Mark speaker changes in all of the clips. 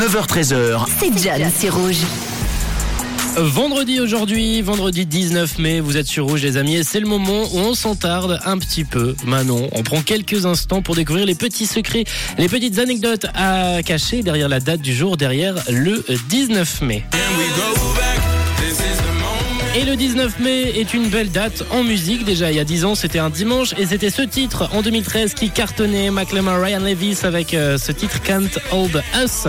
Speaker 1: 9h13h.
Speaker 2: C'est John, c'est rouge.
Speaker 3: Vendredi aujourd'hui, vendredi 19 mai, vous êtes sur Rouge les amis et c'est le moment où on s'entarde un petit peu. Manon, on prend quelques instants pour découvrir les petits secrets, les petites anecdotes à cacher derrière la date du jour, derrière le 19 mai. Et le 19 mai est une belle date en musique. Déjà, il y a 10 ans, c'était un dimanche. Et c'était ce titre en 2013 qui cartonnait McLemore Ryan Levis avec euh, ce titre Can't Hold Us.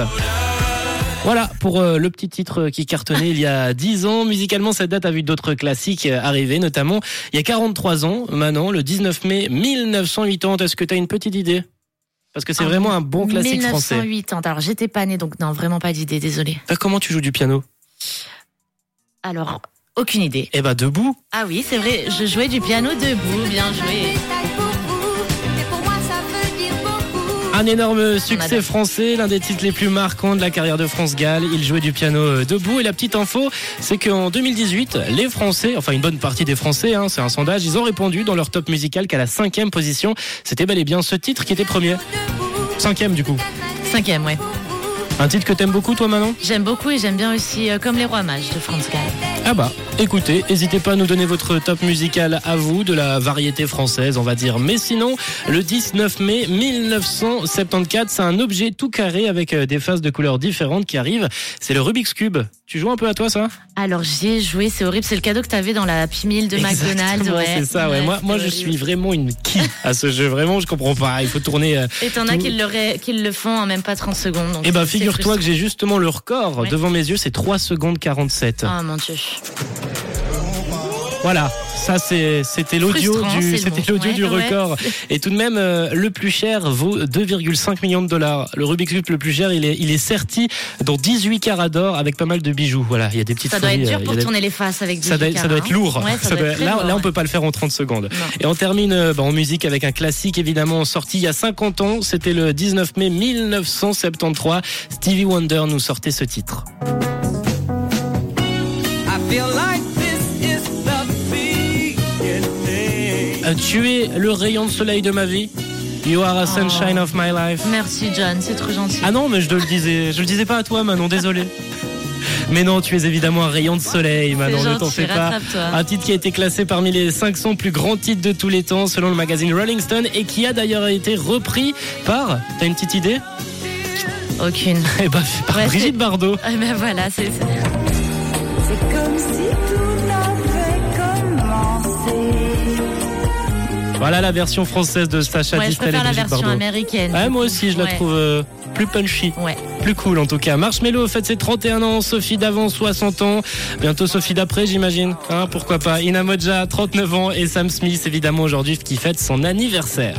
Speaker 3: Voilà pour euh, le petit titre qui cartonnait il y a 10 ans. Musicalement, cette date a vu d'autres classiques euh, arriver, notamment il y a 43 ans, Manon, le 19 mai 1980. Est-ce que tu as une petite idée? Parce que c'est
Speaker 4: Ah,
Speaker 3: vraiment un bon classique français.
Speaker 4: 1980. Alors j'étais pas née, donc non, vraiment pas d'idée, désolée.
Speaker 3: Ah, Comment tu joues du piano?
Speaker 4: Alors, aucune idée.
Speaker 3: Eh ben debout.
Speaker 4: Ah oui, c'est vrai, je jouais du piano debout, bien joué.
Speaker 3: Un énorme succès français, l'un des titres les plus marquants de la carrière de France Gall. Il jouait du piano euh, debout. Et la petite info, c'est qu'en 2018, les Français, enfin une bonne partie des Français, hein, c'est un sondage, ils ont répondu dans leur top musical qu'à la cinquième position, c'était bel et bien ce titre qui était premier. Cinquième du coup.
Speaker 4: Cinquième, ouais.
Speaker 3: Un titre que t'aimes beaucoup toi Manon?
Speaker 4: J'aime beaucoup et j'aime bien aussi euh, Comme les rois mages de Franz Gall.
Speaker 3: Ah bah, écoutez, n'hésitez pas à nous donner votre top musical à vous, de la variété française, on va dire. Mais sinon, le 19 mai 1974, c'est un objet tout carré avec euh, des faces de couleurs différentes qui arrive. C'est le Rubik's Cube. Tu joues un peu à toi, ça?
Speaker 4: Alors j'y ai joué, c'est horrible, c'est le cadeau que t'avais dans la Happy Meal de McDonald's. Ouais.
Speaker 3: c'est ça, ouais. Moi, moi je suis vraiment une qui à ce jeu. Vraiment, je comprends pas. Il faut tourner. euh,
Speaker 4: Et t'en as
Speaker 3: tout-
Speaker 4: qui, le font en même pas 30 secondes. donc
Speaker 3: Eh ben,
Speaker 4: c'est- c'est
Speaker 3: figure-toi que j'ai justement le record
Speaker 4: Ouais.
Speaker 3: devant mes yeux, c'est 3 secondes 47.
Speaker 4: Oh mon dieu.
Speaker 3: Voilà, ça c'était l'audio du
Speaker 4: c'est
Speaker 3: c'était
Speaker 4: bon.
Speaker 3: l'audio
Speaker 4: Ouais,
Speaker 3: du
Speaker 4: ouais.
Speaker 3: record et tout de même euh, le plus cher vaut 2,5 millions de dollars. Le Rubik's cube le plus cher, il est il est serti dans 18 carats d'or avec pas mal de bijoux. Voilà, il y a des petites
Speaker 4: Ça doit être dur
Speaker 3: euh,
Speaker 4: pour
Speaker 3: des-
Speaker 4: tourner les faces avec du
Speaker 3: ça doit, ça doit être lourd.
Speaker 4: Ouais, ça
Speaker 3: Ça
Speaker 4: doit
Speaker 3: doit-
Speaker 4: être très
Speaker 3: là,
Speaker 4: lourd,
Speaker 3: là, on peut pas le faire en 30 secondes.
Speaker 4: Non.
Speaker 3: Et on termine euh, bah, en musique avec un classique évidemment sorti il y a 50 ans. C'était le 19 mai 1973. Stevie Wonder nous sortait ce titre. Tu es le rayon de soleil de ma vie. You are a sunshine of my life.
Speaker 4: Merci John, c'est trop gentil.
Speaker 3: Ah non, mais je te le disais, je le disais pas à toi, Manon, désolé. Mais non, tu es évidemment un rayon de soleil, Manon, ne t'en fais pas. Un titre qui a été classé parmi les 500 plus grands titres de tous les temps, selon le magazine Rolling Stone, et qui a d'ailleurs été repris par. T'as une petite idée?
Speaker 4: Aucune.
Speaker 3: Eh ben, par
Speaker 4: Ouais,
Speaker 3: Brigitte Bardot.
Speaker 4: Ah ben voilà, c'est c'est-
Speaker 3: Voilà la version française de Sacha
Speaker 4: Ouais, je
Speaker 3: Distel et
Speaker 4: préfère la version
Speaker 3: Bardot.
Speaker 4: américaine.
Speaker 3: Ouais, moi aussi, je la trouve euh, plus punchy.
Speaker 4: Ouais.
Speaker 3: Plus cool en tout cas. Marshmello fête ses 31 ans, Sophie d'avant 60 ans, bientôt Sophie d'après j'imagine. Hein, pourquoi pas. Ina Modja 39 ans et Sam Smith évidemment aujourd'hui qui fête son anniversaire.